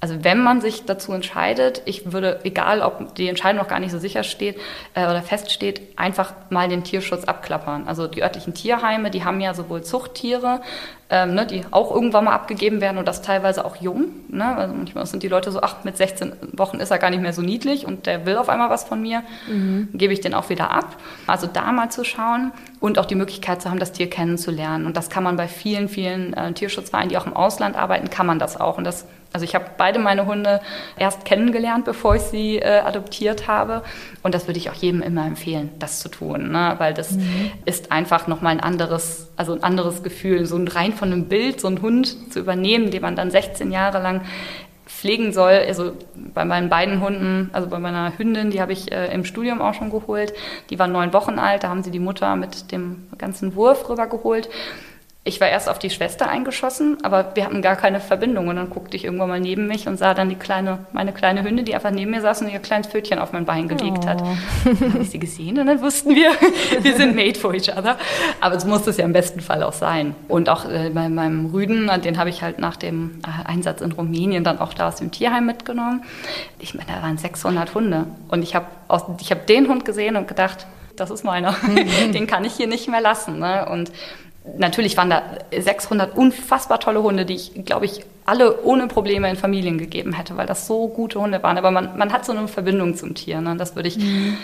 also wenn man sich dazu entscheidet, ich würde, egal ob die Entscheidung noch gar nicht so sicher steht äh, oder feststeht, einfach mal den Tierschutz abklappern. Also die örtlichen Tierheime, die haben ja sowohl Zuchttiere, ähm, ne, die auch irgendwann mal abgegeben werden und das teilweise auch jung. Ne? Also manchmal sind die Leute so, ach, mit 16 Wochen ist er gar nicht mehr so niedlich und der will auf einmal was von mir, mhm. gebe ich den auch wieder ab. Also da mal zu schauen und auch die Möglichkeit zu haben, das Tier kennenzulernen. Und das kann man bei vielen, vielen äh, Tierschutzvereinen, die auch im Ausland arbeiten, kann man das auch. Und das also ich habe beide meine Hunde erst kennengelernt, bevor ich sie äh, adoptiert habe. Und das würde ich auch jedem immer empfehlen, das zu tun, ne? weil das mhm. ist einfach nochmal ein anderes, also ein anderes Gefühl, so ein rein von einem Bild, so einen Hund zu übernehmen, den man dann 16 Jahre lang pflegen soll. Also bei meinen beiden Hunden, also bei meiner Hündin, die habe ich äh, im Studium auch schon geholt. Die war neun Wochen alt, da haben sie die Mutter mit dem ganzen Wurf rübergeholt ich war erst auf die Schwester eingeschossen, aber wir hatten gar keine Verbindung. Und dann guckte ich irgendwann mal neben mich und sah dann die kleine, meine kleine Hündin, die einfach neben mir saß und ihr kleines Pfötchen auf mein Bein gelegt oh. hat. Dann habe ich sie gesehen und dann wussten wir, wir sind made for each other. Aber es muss es ja im besten Fall auch sein. Und auch äh, bei meinem Rüden, den habe ich halt nach dem äh, Einsatz in Rumänien dann auch da aus dem Tierheim mitgenommen. Ich meine, da waren 600 Hunde. Und ich habe hab den Hund gesehen und gedacht, das ist meiner. den kann ich hier nicht mehr lassen. Ne? Und natürlich waren da 600 unfassbar tolle Hunde, die ich, glaube ich, alle ohne Probleme in Familien gegeben hätte, weil das so gute Hunde waren. Aber man, man hat so eine Verbindung zum Tier. Ne? Das würde ich, mhm.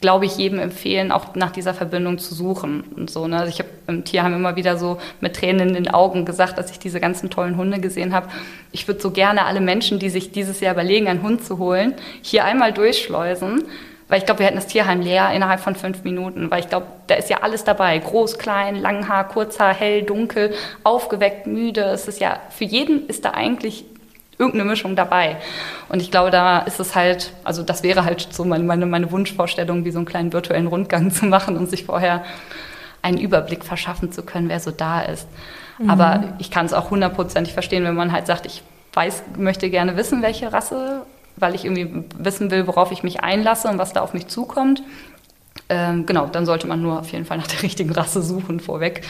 glaube ich, jedem empfehlen, auch nach dieser Verbindung zu suchen. Und so, ne? also ich habe im Tierheim immer wieder so mit Tränen in den Augen gesagt, dass ich diese ganzen tollen Hunde gesehen habe. Ich würde so gerne alle Menschen, die sich dieses Jahr überlegen, einen Hund zu holen, hier einmal durchschleusen weil ich glaube, wir hätten das Tierheim leer innerhalb von fünf Minuten, weil ich glaube, da ist ja alles dabei. Groß, klein, Langhaar, Kurzhaar, hell, dunkel, aufgeweckt, müde. Es ist ja, für jeden ist da eigentlich irgendeine Mischung dabei. Und ich glaube, da ist es halt, also das wäre halt so meine, meine, meine Wunschvorstellung, wie so einen kleinen virtuellen Rundgang zu machen und sich vorher einen Überblick verschaffen zu können, wer so da ist. Mhm. Aber ich kann es auch hundertprozentig verstehen, wenn man halt sagt, ich weiß, möchte gerne wissen, welche Rasse weil ich irgendwie wissen will, worauf ich mich einlasse und was da auf mich zukommt. Ähm, genau, dann sollte man nur auf jeden Fall nach der richtigen Rasse suchen vorweg,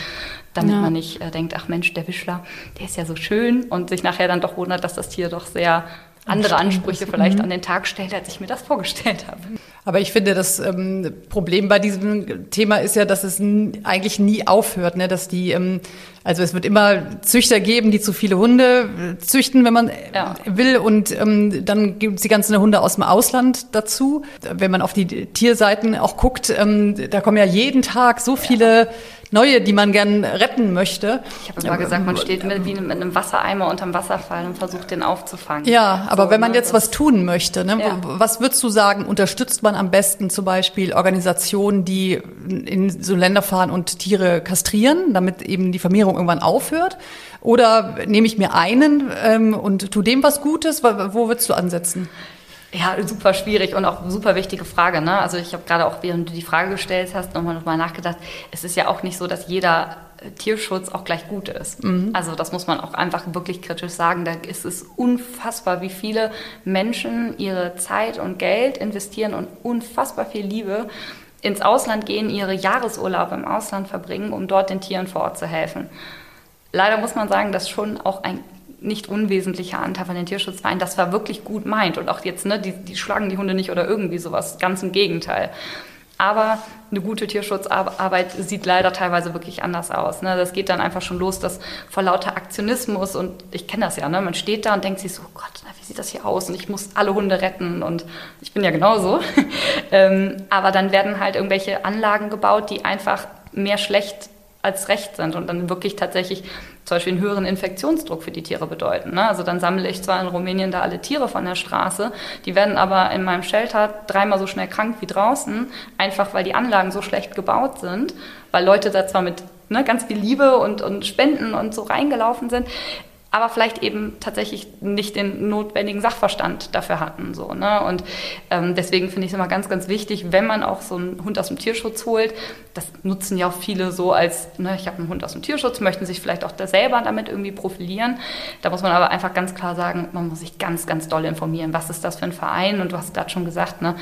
damit ja. man nicht äh, denkt, ach Mensch, der Wischler, der ist ja so schön und sich nachher dann doch wundert, dass das Tier doch sehr andere Ansprüche vielleicht mhm. an den Tag stellt, als ich mir das vorgestellt habe. Aber ich finde, das ähm, Problem bei diesem Thema ist ja, dass es eigentlich nie aufhört, ne? dass die, ähm, also es wird immer Züchter geben, die zu viele Hunde äh, züchten, wenn man ja. will, und ähm, dann gibt es die ganzen Hunde aus dem Ausland dazu. Wenn man auf die Tierseiten auch guckt, ähm, da kommen ja jeden Tag so viele ja neue, die man gern retten möchte. Ich habe mal gesagt, man steht mit, wie mit einem Wassereimer unterm Wasserfall und versucht, den aufzufangen. Ja, Aber So, wenn man ne, jetzt was tun möchte, ne, Ja. was würdest du sagen, unterstützt man am besten zum Beispiel Organisationen, die in so Länder fahren und Tiere kastrieren, damit eben die Vermehrung irgendwann aufhört? Oder nehme ich mir einen ähm, und tu dem was Gutes? Wo wo würdest du ansetzen? Ja, super schwierig und auch super wichtige Frage. Ne? Also ich habe gerade auch, während du die Frage gestellt hast, nochmal noch mal nachgedacht. Es ist ja auch nicht so, dass jeder äh, Tierschutz auch gleich gut ist. Also das muss man auch einfach wirklich kritisch sagen. Da ist es unfassbar, wie viele Menschen ihre Zeit und Geld investieren und unfassbar viel Liebe ins Ausland gehen, ihre Jahresurlaube im Ausland verbringen, um dort den Tieren vor Ort zu helfen. Leider muss man sagen, dass schon auch ein nicht unwesentlicher Anteil von den Tierschutzvereinen das war wirklich gut meint. Und auch jetzt, ne, die, die schlagen die Hunde nicht oder irgendwie sowas. Ganz im Gegenteil. Aber eine gute Tierschutzarbeit sieht leider teilweise wirklich anders aus. Ne? Das geht dann einfach schon los, dass vor lauter Aktionismus und ich kenne das ja, ne? man steht da und denkt sich so, oh Gott, na, wie sieht das hier aus? Und ich muss alle Hunde retten und ich bin ja genauso. ähm, aber dann werden halt irgendwelche Anlagen gebaut, die einfach mehr schlecht als recht sind und dann wirklich tatsächlich zum Beispiel einen höheren Infektionsdruck für die Tiere bedeuten. Ne? Also dann sammle ich zwar in Rumänien da alle Tiere von der Straße, die werden aber in meinem Shelter dreimal so schnell krank wie draußen, einfach weil die Anlagen so schlecht gebaut sind, weil Leute da zwar mit ne, ganz viel Liebe und, und Spenden und so reingelaufen sind, aber vielleicht eben tatsächlich nicht den notwendigen Sachverstand dafür hatten. So, ne? Und ähm, deswegen finde ich es immer ganz, ganz wichtig, wenn man auch so einen Hund aus dem Tierschutz holt, das nutzen ja auch viele so als, ne, ich habe einen Hund aus dem Tierschutz, möchten sich vielleicht auch da selber damit irgendwie profilieren. Da muss man aber einfach ganz klar sagen, man muss sich ganz, ganz doll informieren, was ist das für ein Verein und du hast gerade schon gesagt, ne,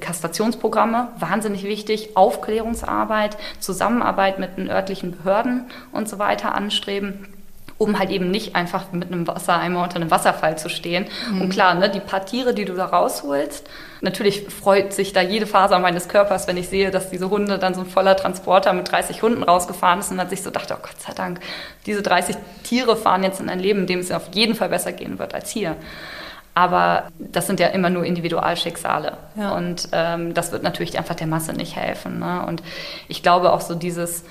Kastrationsprogramme, wahnsinnig wichtig, Aufklärungsarbeit, Zusammenarbeit mit den örtlichen Behörden und so weiter anstreben um halt eben nicht einfach mit einem Wassereimer unter einem Wasserfall zu stehen. Und klar, ne, die paar Tiere, die du da rausholst, natürlich freut sich da jede Faser meines Körpers, wenn ich sehe, dass diese Hunde dann so ein voller Transporter mit 30 Hunden rausgefahren ist und man sich so dachte, oh Gott sei Dank, diese 30 Tiere fahren jetzt in ein Leben, in dem es auf jeden Fall besser gehen wird als hier. Aber das sind ja immer nur Individualschicksale. Ja. Und ähm, das wird natürlich einfach der Masse nicht helfen. Ne? Und ich glaube auch so dieses,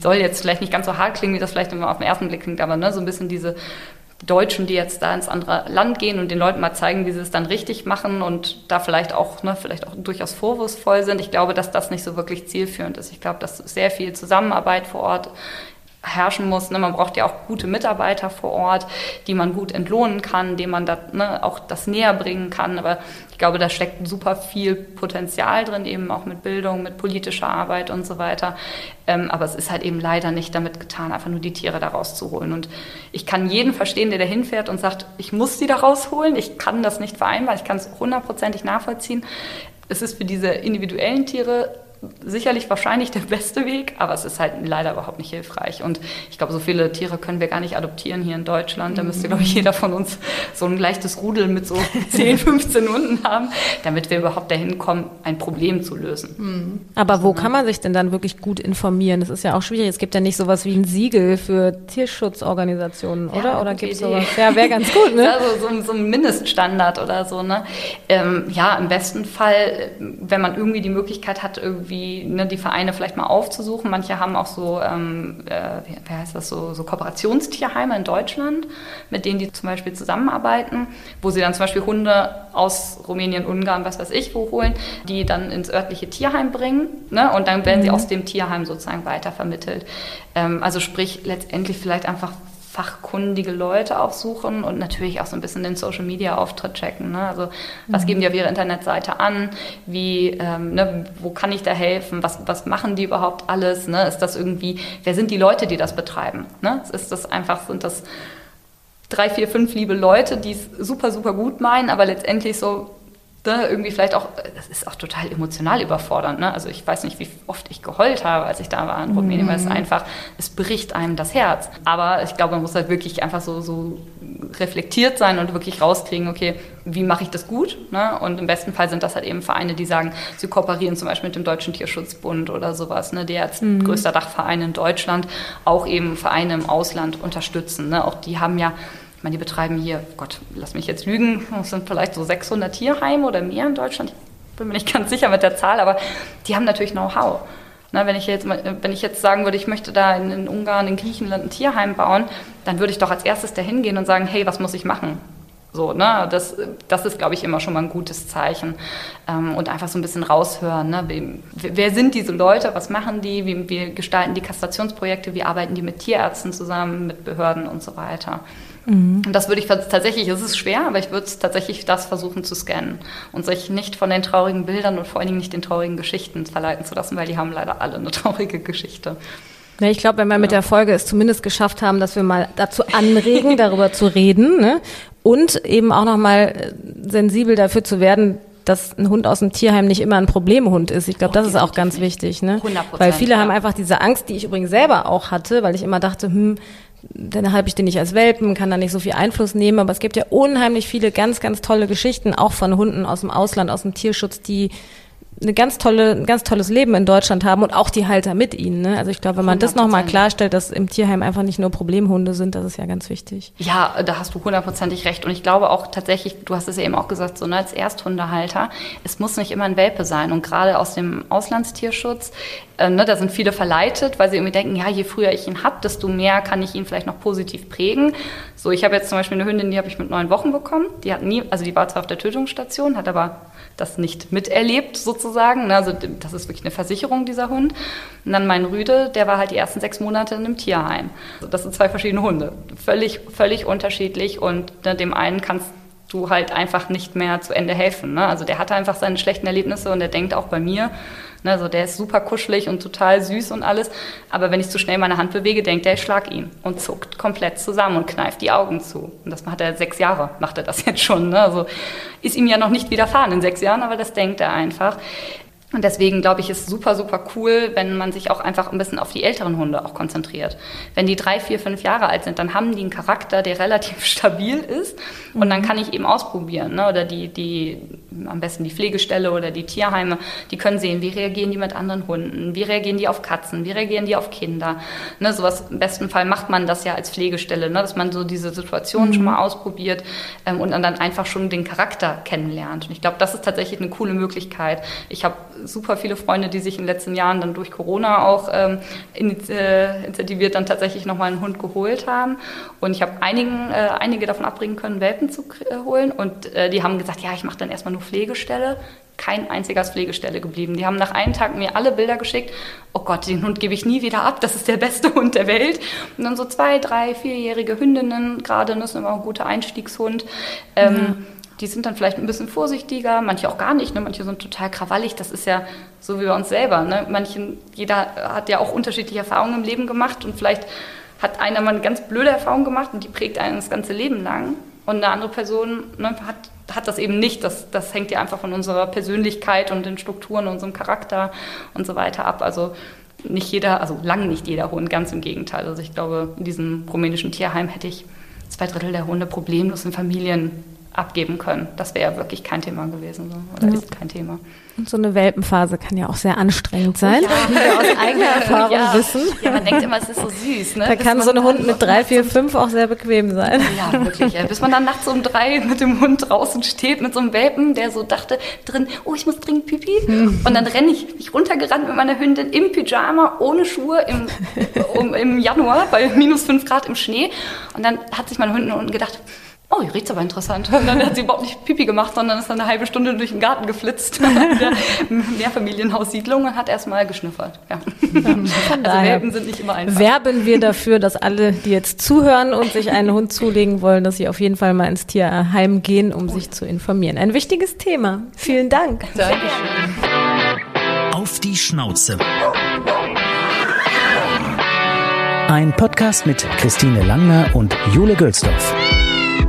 soll jetzt vielleicht nicht ganz so hart klingen, wie das vielleicht immer auf den ersten Blick klingt, aber ne, so ein bisschen diese Deutschen, die jetzt da ins andere Land gehen und den Leuten mal zeigen, wie sie es dann richtig machen und da vielleicht auch, ne, vielleicht auch durchaus vorwurfsvoll sind. Ich glaube, dass das nicht so wirklich zielführend ist. Ich glaube, dass sehr viel Zusammenarbeit vor Ort herrschen muss. Ne? Man braucht ja auch gute Mitarbeiter vor Ort, die man gut entlohnen kann, denen man da, ne, auch das näher bringen kann. Aber ich glaube, da steckt super viel Potenzial drin, eben auch mit Bildung, mit politischer Arbeit und so weiter. Ähm, aber es ist halt eben leider nicht damit getan, einfach nur die Tiere da rauszuholen. Und ich kann jeden verstehen, der da hinfährt und sagt, ich muss sie da rausholen, ich kann das nicht vereinbaren, ich kann es hundertprozentig nachvollziehen. Es ist für diese individuellen Tiere sicherlich wahrscheinlich der beste Weg, aber es ist halt leider überhaupt nicht hilfreich. Und ich glaube, so viele Tiere können wir gar nicht adoptieren hier in Deutschland. Da müsste, glaube ich, jeder von uns so ein leichtes Rudel mit so 10, 15 Hunden haben, damit wir überhaupt dahin kommen, ein Problem zu lösen. Aber wo kann man sich denn dann wirklich gut informieren? Das ist ja auch schwierig. Es gibt ja nicht sowas wie ein Siegel für Tierschutzorganisationen, oder? Ja, oder gibt es sowas? Ja, wäre ganz gut, ne? Ja, so, so, so ein Mindeststandard oder so. Ne? Ähm, ja, im besten Fall, wenn man irgendwie die Möglichkeit hat, irgendwie ne, die Vereine vielleicht mal aufzusuchen. Manche haben auch so, ähm, äh, wie, heißt das, so, so Kooperationstierheime in Deutschland, mit denen die zum Beispiel zusammenarbeiten, wo sie dann zum Beispiel Hunde aus Rumänien, Ungarn, was weiß ich, wo holen, die dann ins örtliche Tierheim bringen ne? und dann werden sie aus dem Tierheim sozusagen weitervermittelt. Ähm, also sprich, letztendlich vielleicht einfach fachkundige Leute aufsuchen und natürlich auch so ein bisschen den Social Media Auftritt checken. Ne? Also was geben die auf ihrer Internetseite an? Wie, ähm, ne, wo kann ich da helfen? Was, was machen die überhaupt alles? Ne? Ist das irgendwie, wer sind die Leute, die das betreiben? Ne? Ist das einfach, sind das drei, vier, fünf liebe Leute, die es super, super gut meinen, aber letztendlich so ne, irgendwie vielleicht auch, das ist auch total emotional überfordernd. Ne? Also ich weiß nicht, wie oft ich geheult habe, als ich da war in Rumänien, weil es einfach, es bricht einem das Herz. Aber ich glaube, man muss halt wirklich einfach so, so reflektiert sein und wirklich rauskriegen, okay, wie mache ich das gut? Ne? Und im besten Fall sind das halt eben Vereine, die sagen, sie kooperieren zum Beispiel mit dem Deutschen Tierschutzbund oder sowas, ne? der als größter Dachverein in Deutschland auch eben Vereine im Ausland unterstützen. Ne? Auch die haben ja ich meine, die betreiben hier, Gott, lass mich jetzt lügen, es sind vielleicht so 600 Tierheime oder mehr in Deutschland. Ich bin mir nicht ganz sicher mit der Zahl, aber die haben natürlich Know-how. Na, wenn, ich jetzt, wenn ich jetzt sagen würde, ich möchte da in, in Ungarn, in Griechenland ein Tierheim bauen, dann würde ich doch als erstes dahin gehen und sagen, hey, was muss ich machen? So, ne? das, das ist, glaube ich, immer schon mal ein gutes Zeichen. Ähm, und einfach so ein bisschen raushören. Ne? Wer sind diese Leute? Was machen die? Wie, wie gestalten die Kastrationsprojekte? Wie arbeiten die mit Tierärzten zusammen, mit Behörden und so weiter? Mhm. Und das würde ich tatsächlich, es ist schwer, aber ich würde tatsächlich das versuchen zu scannen und sich nicht von den traurigen Bildern und vor allen Dingen nicht den traurigen Geschichten verleiten zu lassen, weil die haben leider alle eine traurige Geschichte. Ja, ich glaube, wenn wir mit der Folge es zumindest geschafft haben, dass wir mal dazu anregen, darüber zu reden ne? und eben auch nochmal äh, sensibel dafür zu werden, dass ein Hund aus dem Tierheim nicht immer ein Problemhund ist. Ich glaube, das ist auch ganz wichtig, ne? Weil viele ja. haben einfach diese Angst, die ich übrigens selber auch hatte, weil ich immer dachte, hm, dann habe ich den nicht als Welpen, kann da nicht so viel Einfluss nehmen. Aber es gibt ja unheimlich viele ganz, ganz tolle Geschichten, auch von Hunden aus dem Ausland, aus dem Tierschutz, die eine ganz tolle, ein ganz tolles Leben in Deutschland haben und auch die Halter mit ihnen. Ne? Also ich glaube, wenn man das nochmal klarstellt, dass im Tierheim einfach nicht nur Problemhunde sind, das ist ja ganz wichtig. Ja, da hast du hundertprozentig recht. Und ich glaube auch tatsächlich, du hast es ja eben auch gesagt, so ne, als Ersthundehalter, es muss nicht immer ein Welpe sein. Und gerade aus dem Auslandstierschutz, äh, ne, da sind viele verleitet, weil sie irgendwie denken, ja, je früher ich ihn habe, desto mehr kann ich ihn vielleicht noch positiv prägen. So, ich habe jetzt zum Beispiel eine Hündin, die habe ich mit neun Wochen bekommen. Die hat nie, also die war zwar auf der Tötungsstation, hat aber das nicht miterlebt sozusagen. Also das ist wirklich eine Versicherung, dieser Hund. Und dann mein Rüde, der war halt die ersten sechs Monate in einem Tierheim. Also das sind zwei verschiedene Hunde. Völlig, völlig unterschiedlich und ne, dem einen kannst du halt einfach nicht mehr zu Ende helfen. Ne? Also der hatte einfach seine schlechten Erlebnisse und der denkt auch bei mir, Ne, also der ist super kuschelig und total süß und alles. Aber wenn ich zu schnell meine Hand bewege, denkt er, ich schlag ihn und zuckt komplett zusammen und kneift die Augen zu. Und das macht er sechs Jahre, macht er das jetzt schon. Ne? Also ist ihm ja noch nicht widerfahren in sechs Jahren, aber das denkt er einfach. Und deswegen glaube ich, ist super, super cool, wenn man sich auch einfach ein bisschen auf die älteren Hunde auch konzentriert. Wenn die drei, vier, fünf Jahre alt sind, dann haben die einen Charakter, der relativ stabil ist. Und dann mhm. kann ich eben ausprobieren. Ne? Oder die, die, am besten die Pflegestelle oder die Tierheime, die können sehen, wie reagieren die mit anderen Hunden, wie reagieren die auf Katzen, wie reagieren die auf Kinder. Ne? Sowas, im besten Fall macht man das ja als Pflegestelle, ne? dass man so diese Situation mhm. schon mal ausprobiert ähm, und dann einfach schon den Charakter kennenlernt. Und ich glaube, das ist tatsächlich eine coole Möglichkeit. Ich habe super viele Freunde, die sich in den letzten Jahren dann durch Corona auch ähm, äh, incentiviert dann tatsächlich nochmal einen Hund geholt haben. Und ich habe äh, einige davon abbringen können, Welpen zu äh, holen. Und äh, die haben gesagt, ja, ich mache dann erstmal nur Pflegestelle. Kein einziger ist Pflegestelle geblieben. Die haben nach einem Tag mir alle Bilder geschickt. Oh Gott, den Hund gebe ich nie wieder ab. Das ist der beste Hund der Welt. Und dann so zwei, drei, vierjährige Hündinnen gerade. Das ist immer ein guter Einstiegshund. Ähm, mhm die sind dann vielleicht ein bisschen vorsichtiger, manche auch gar nicht. Ne? Manche sind total krawallig. Das ist ja so wie bei uns selber. Ne? Manchen, jeder hat ja auch unterschiedliche Erfahrungen im Leben gemacht und vielleicht hat einer mal eine ganz blöde Erfahrung gemacht und die prägt einen das ganze Leben lang. Und eine andere Person ne, hat, hat das eben nicht. Das, das hängt ja einfach von unserer Persönlichkeit und den Strukturen, unserem Charakter und so weiter ab. Also nicht jeder, also lang nicht jeder Hund, ganz im Gegenteil. Also ich glaube, in diesem rumänischen Tierheim hätte ich zwei Drittel der Hunde problemlos in Familien abgeben können. Das wäre ja wirklich kein Thema gewesen oder ja. ist kein Thema. Und so eine Welpenphase kann ja auch sehr anstrengend sein, oh, ja. wie wir aus eigener Erfahrung ja. wissen. Ja, man denkt immer, es ist so süß. Ne? Da bis kann so ein Hund mit drei, vier, fünf auch sehr bequem sein. Ja, wirklich. Ja. Bis man dann nachts um drei mit dem Hund draußen steht, mit so einem Welpen, der so dachte drin, oh, ich muss dringend Pipi. Und dann renne ich mich runtergerannt mit meiner Hündin im Pyjama, ohne Schuhe, im, um, im Januar bei minus fünf Grad im Schnee. Und dann hat sich meine Hündin unten gedacht, Oh, hier riecht's aber interessant. Und dann hat sie überhaupt nicht Pipi gemacht, sondern ist dann eine halbe Stunde durch den Garten geflitzt in der Mehrfamilienhaussiedlung und hat erstmal geschnüffert. Ja. also Welpen sind nicht immer einfach. Werben wir dafür, dass alle, die jetzt zuhören und sich einen Hund zulegen wollen, dass sie auf jeden Fall mal ins Tierheim gehen, um sich zu informieren. Ein wichtiges Thema. Vielen Dank. Dankeschön. Auf die Schnauze. Ein Podcast mit Christine Langner und Jule Gülsdorf.